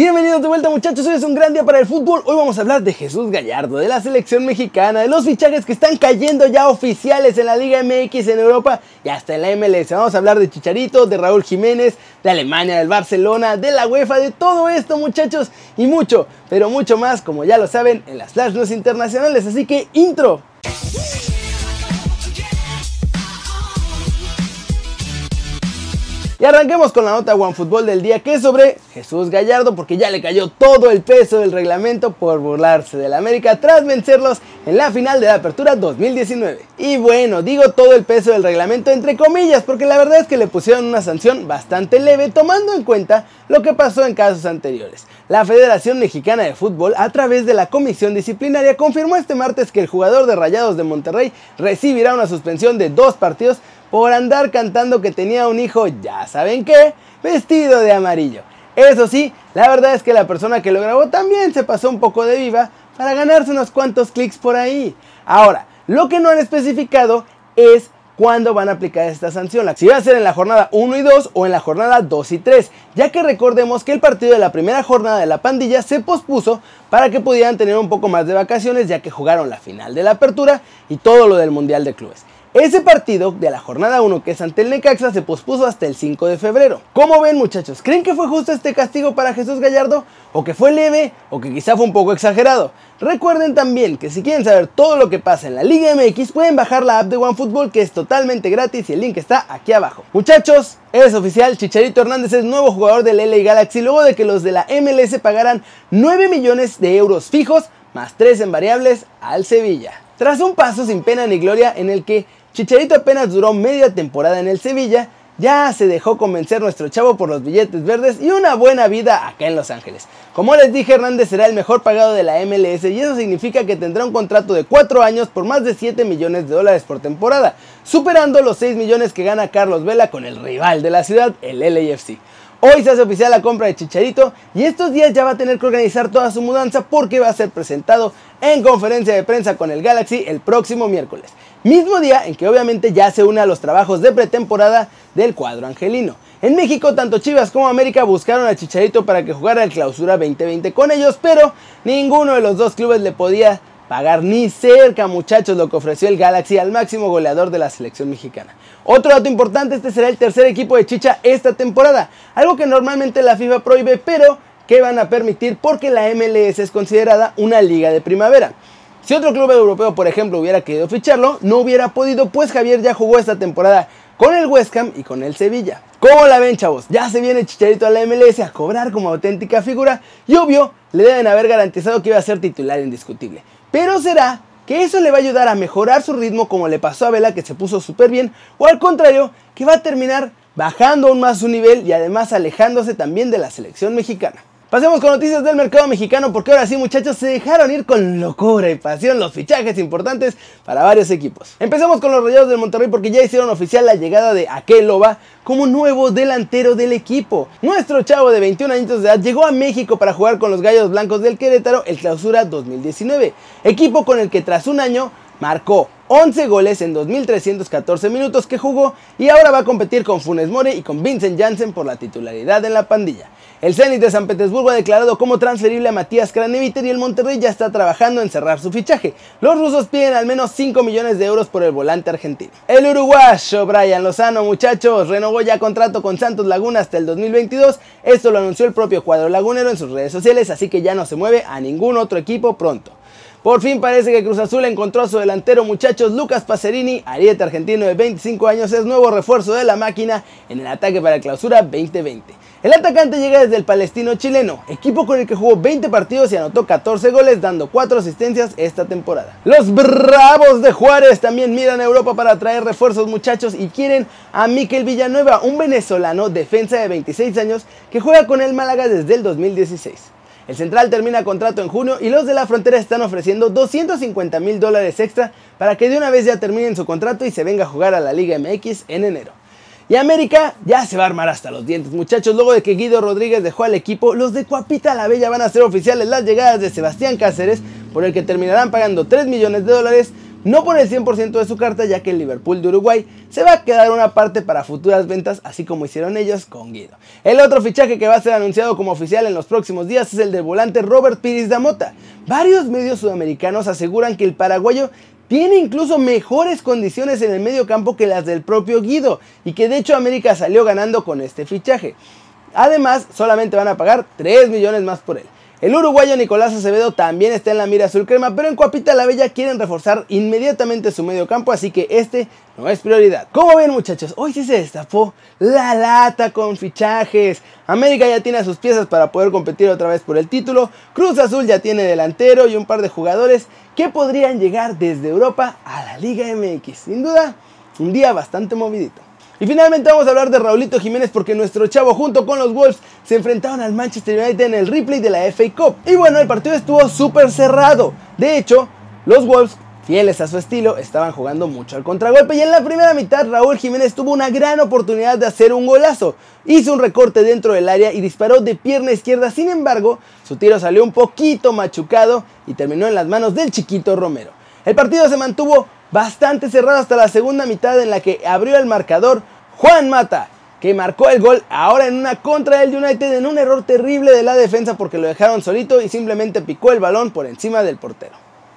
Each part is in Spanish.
Bienvenidos de vuelta muchachos, hoy es un gran día para el fútbol. Hoy vamos a hablar de Jesús Gallardo, de la selección mexicana, de los fichajes que están cayendo ya oficiales en la Liga MX en Europa y hasta en la MLS. Vamos a hablar de Chicharito, de Raúl Jiménez, de Alemania, del Barcelona, de la UEFA, de todo esto muchachos y mucho, pero mucho más, como ya lo saben, en las Flash News internacionales. Así que intro. Y arranquemos con la nota OneFootball del día que es sobre Jesús Gallardo porque ya le cayó todo el peso del reglamento por burlarse del América tras vencerlos en la final de la Apertura 2019. Y bueno, digo todo el peso del reglamento entre comillas porque la verdad es que le pusieron una sanción bastante leve tomando en cuenta lo que pasó en casos anteriores. La Federación Mexicana de Fútbol a través de la Comisión Disciplinaria confirmó este martes que el jugador de Rayados de Monterrey recibirá una suspensión de dos partidos por andar cantando que tenía un hijo, ya saben qué, vestido de amarillo. Eso sí, la verdad es que la persona que lo grabó también se pasó un poco de viva para ganarse unos cuantos clics por ahí. Ahora, lo que no han especificado es cuándo van a aplicar esta sanción. Si va a ser en la jornada 1 y 2 o en la jornada 2 y 3, ya que recordemos que el partido de la primera jornada de la pandilla se pospuso para que pudieran tener un poco más de vacaciones ya que jugaron la final de la apertura y todo lo del Mundial de Clubes. Ese partido de la jornada 1 que es ante el Necaxa se pospuso hasta el 5 de febrero. ¿Cómo ven muchachos? ¿Creen que fue justo este castigo para Jesús Gallardo? ¿O que fue leve? ¿O que quizá fue un poco exagerado? Recuerden también que si quieren saber todo lo que pasa en la Liga MX pueden bajar la app de OneFootball que es totalmente gratis y el link está aquí abajo. Muchachos, es oficial, Chicharito Hernández es nuevo jugador del LA Galaxy luego de que los de la MLS pagaran 9 millones de euros fijos más 3 en variables al Sevilla. Tras un paso sin pena ni gloria en el que Chicharito apenas duró media temporada en el Sevilla, ya se dejó convencer nuestro chavo por los billetes verdes y una buena vida acá en Los Ángeles. Como les dije, Hernández será el mejor pagado de la MLS y eso significa que tendrá un contrato de 4 años por más de 7 millones de dólares por temporada, superando los 6 millones que gana Carlos Vela con el rival de la ciudad, el LAFC. Hoy se hace oficial la compra de Chicharito y estos días ya va a tener que organizar toda su mudanza porque va a ser presentado en conferencia de prensa con el Galaxy el próximo miércoles. Mismo día en que obviamente ya se une a los trabajos de pretemporada del cuadro angelino. En México, tanto Chivas como América buscaron a Chicharito para que jugara el clausura 2020 con ellos, pero ninguno de los dos clubes le podía pagar ni cerca, muchachos, lo que ofreció el Galaxy al máximo goleador de la selección mexicana. Otro dato importante, este será el tercer equipo de Chicha esta temporada, algo que normalmente la FIFA prohíbe, pero que van a permitir porque la MLS es considerada una liga de primavera. Si otro club europeo, por ejemplo, hubiera querido ficharlo, no hubiera podido, pues Javier ya jugó esta temporada con el West Ham y con el Sevilla. ¿Cómo la ven, chavos? Ya se viene Chicharito a la MLS a cobrar como auténtica figura y obvio, le deben haber garantizado que iba a ser titular indiscutible. Pero será que eso le va a ayudar a mejorar su ritmo como le pasó a Vela que se puso súper bien, o al contrario, que va a terminar bajando aún más su nivel y además alejándose también de la selección mexicana. Pasemos con noticias del mercado mexicano porque ahora sí muchachos se dejaron ir con locura y pasión los fichajes importantes para varios equipos. Empezamos con los Rayados del Monterrey porque ya hicieron oficial la llegada de Akeloba como nuevo delantero del equipo. Nuestro chavo de 21 años de edad llegó a México para jugar con los Gallos Blancos del Querétaro el Clausura 2019, equipo con el que tras un año marcó 11 goles en 2.314 minutos que jugó y ahora va a competir con Funes Mori y con Vincent Janssen por la titularidad en la pandilla. El Zenit de San Petersburgo ha declarado como transferible a Matías Kraneviter y el Monterrey ya está trabajando en cerrar su fichaje. Los rusos piden al menos 5 millones de euros por el volante argentino. El uruguayo Brian Lozano, muchachos, renovó ya contrato con Santos Laguna hasta el 2022. Esto lo anunció el propio cuadro lagunero en sus redes sociales, así que ya no se mueve a ningún otro equipo pronto. Por fin parece que Cruz Azul encontró a su delantero muchachos Lucas Pacerini, ariete argentino de 25 años, es nuevo refuerzo de la máquina en el ataque para clausura 2020. El atacante llega desde el palestino chileno, equipo con el que jugó 20 partidos y anotó 14 goles dando 4 asistencias esta temporada. Los Bravos de Juárez también miran a Europa para traer refuerzos muchachos y quieren a Miquel Villanueva, un venezolano defensa de 26 años que juega con el Málaga desde el 2016. El central termina contrato en junio y los de la frontera están ofreciendo 250 mil dólares extra para que de una vez ya terminen su contrato y se venga a jugar a la Liga MX en enero. Y América ya se va a armar hasta los dientes, muchachos. Luego de que Guido Rodríguez dejó al equipo, los de Cuapita la Bella van a ser oficiales las llegadas de Sebastián Cáceres, por el que terminarán pagando 3 millones de dólares no por el 100% de su carta ya que el Liverpool de Uruguay se va a quedar una parte para futuras ventas así como hicieron ellos con Guido. El otro fichaje que va a ser anunciado como oficial en los próximos días es el del volante Robert Piris Damota. Varios medios sudamericanos aseguran que el paraguayo tiene incluso mejores condiciones en el medio campo que las del propio Guido y que de hecho América salió ganando con este fichaje. Además, solamente van a pagar 3 millones más por él. El uruguayo Nicolás Acevedo también está en la mira azul crema, pero en Cuapita la Bella quieren reforzar inmediatamente su medio campo, así que este no es prioridad. Como ven muchachos, hoy sí se destapó la lata con fichajes. América ya tiene sus piezas para poder competir otra vez por el título. Cruz Azul ya tiene delantero y un par de jugadores que podrían llegar desde Europa a la Liga MX. Sin duda, un día bastante movidito. Y finalmente vamos a hablar de Raulito Jiménez porque nuestro chavo junto con los Wolves se enfrentaron al Manchester United en el replay de la FA Cup. Y bueno, el partido estuvo súper cerrado. De hecho, los Wolves fieles a su estilo, estaban jugando mucho al contragolpe y en la primera mitad Raúl Jiménez tuvo una gran oportunidad de hacer un golazo. Hizo un recorte dentro del área y disparó de pierna izquierda, sin embargo, su tiro salió un poquito machucado y terminó en las manos del chiquito Romero. El partido se mantuvo bastante cerrado hasta la segunda mitad en la que abrió el marcador Juan Mata, que marcó el gol ahora en una contra del United en un error terrible de la defensa porque lo dejaron solito y simplemente picó el balón por encima del portero.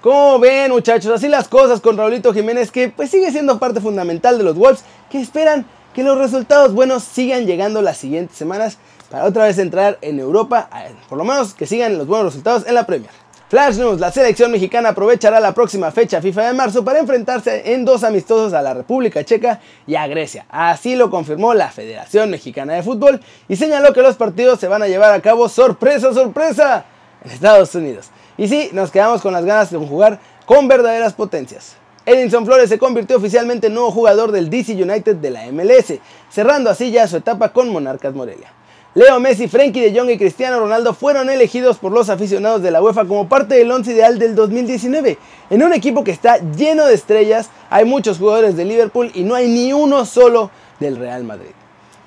Como ven muchachos, así las cosas con Raulito Jiménez que pues sigue siendo parte fundamental de los Wolves que esperan que los resultados buenos sigan llegando las siguientes semanas para otra vez entrar en Europa, por lo menos que sigan los buenos resultados en la Premier. Flash News, la selección mexicana aprovechará la próxima fecha FIFA de marzo para enfrentarse en dos amistosos a la República Checa y a Grecia. Así lo confirmó la Federación Mexicana de Fútbol y señaló que los partidos se van a llevar a cabo sorpresa, sorpresa en Estados Unidos. Y sí, nos quedamos con las ganas de jugar con verdaderas potencias. Edinson Flores se convirtió oficialmente en nuevo jugador del DC United de la MLS, cerrando así ya su etapa con Monarcas Morelia. Leo Messi, Frenkie de Jong y Cristiano Ronaldo fueron elegidos por los aficionados de la UEFA como parte del once ideal del 2019. En un equipo que está lleno de estrellas, hay muchos jugadores de Liverpool y no hay ni uno solo del Real Madrid.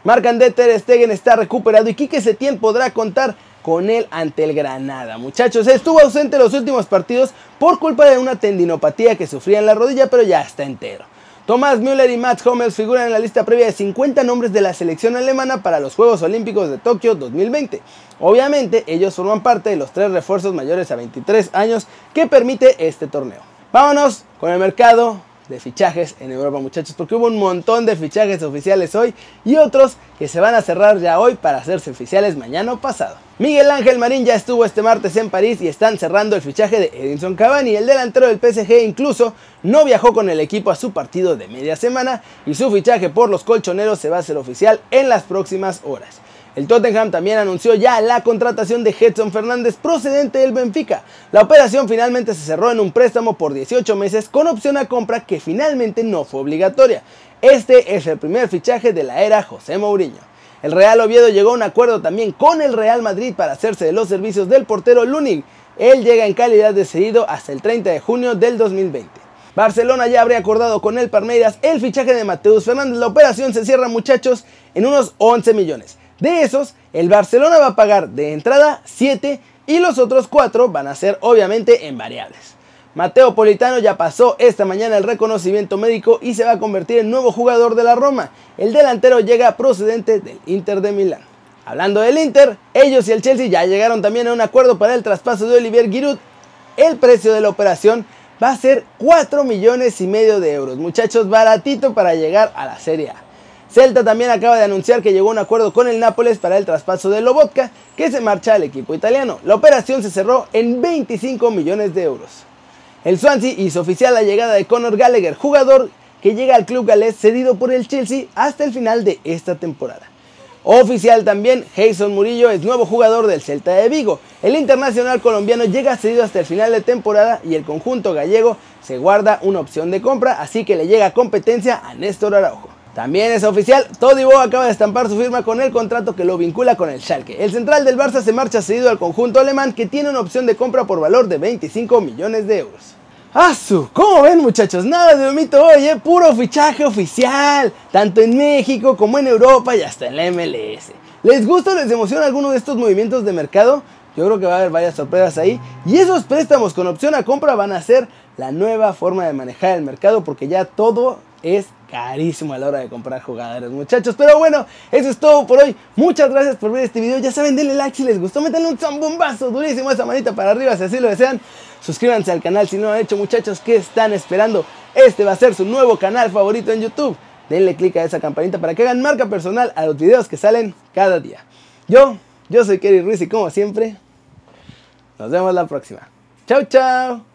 Marc André Ter Stegen está recuperado y Quique Setién podrá contar con él ante el Granada. Muchachos, estuvo ausente los últimos partidos por culpa de una tendinopatía que sufría en la rodilla, pero ya está entero. Thomas Müller y Mats Hummels figuran en la lista previa de 50 nombres de la selección alemana para los Juegos Olímpicos de Tokio 2020. Obviamente, ellos forman parte de los tres refuerzos mayores a 23 años que permite este torneo. Vámonos con el mercado de fichajes en Europa, muchachos, porque hubo un montón de fichajes oficiales hoy y otros que se van a cerrar ya hoy para hacerse oficiales mañana o pasado. Miguel Ángel Marín ya estuvo este martes en París y están cerrando el fichaje de Edinson Cavani. El delantero del PSG incluso no viajó con el equipo a su partido de media semana y su fichaje por los colchoneros se va a hacer oficial en las próximas horas. El Tottenham también anunció ya la contratación de Edson Fernández procedente del Benfica. La operación finalmente se cerró en un préstamo por 18 meses con opción a compra que finalmente no fue obligatoria. Este es el primer fichaje de la era José Mourinho. El Real Oviedo llegó a un acuerdo también con el Real Madrid para hacerse de los servicios del portero Lunin. Él llega en calidad de cedido hasta el 30 de junio del 2020. Barcelona ya habría acordado con el Palmeiras el fichaje de Mateus Fernández. La operación se cierra muchachos en unos 11 millones. De esos, el Barcelona va a pagar de entrada 7 y los otros 4 van a ser obviamente en variables. Mateo Politano ya pasó esta mañana el reconocimiento médico y se va a convertir en nuevo jugador de la Roma. El delantero llega procedente del Inter de Milán. Hablando del Inter, ellos y el Chelsea ya llegaron también a un acuerdo para el traspaso de Olivier Giroud. El precio de la operación va a ser 4 millones y medio de euros. Muchachos, baratito para llegar a la Serie A. Celta también acaba de anunciar que llegó a un acuerdo con el Nápoles para el traspaso de Lobotka, que se marcha al equipo italiano. La operación se cerró en 25 millones de euros. El Swansea hizo oficial la llegada de Conor Gallagher, jugador que llega al club galés cedido por el Chelsea hasta el final de esta temporada. Oficial también, Jason Murillo es nuevo jugador del Celta de Vigo. El internacional colombiano llega cedido hasta el final de temporada y el conjunto gallego se guarda una opción de compra, así que le llega competencia a Néstor Araujo. También es oficial, Todibo acaba de estampar su firma con el contrato que lo vincula con el Schalke. El central del Barça se marcha cedido al conjunto alemán que tiene una opción de compra por valor de 25 millones de euros. ¡Asu! ¿Cómo ven muchachos? Nada de mito hoy, ¿eh? Puro fichaje oficial, tanto en México como en Europa y hasta en la MLS. ¿Les gusta o les emociona alguno de estos movimientos de mercado? Yo creo que va a haber varias sorpresas ahí. Y esos préstamos con opción a compra van a ser la nueva forma de manejar el mercado porque ya todo es carísimo a la hora de comprar jugadores, muchachos. Pero bueno, eso es todo por hoy. Muchas gracias por ver este video. Ya saben, denle like si les gustó. Métanle un zambombazo durísimo esa manita para arriba si así lo desean. Suscríbanse al canal si no lo han hecho, muchachos. ¿Qué están esperando? Este va a ser su nuevo canal favorito en YouTube. Denle click a esa campanita para que hagan marca personal a los videos que salen cada día. Yo, yo soy Kerry Ruiz y como siempre, nos vemos la próxima. Chao, chao.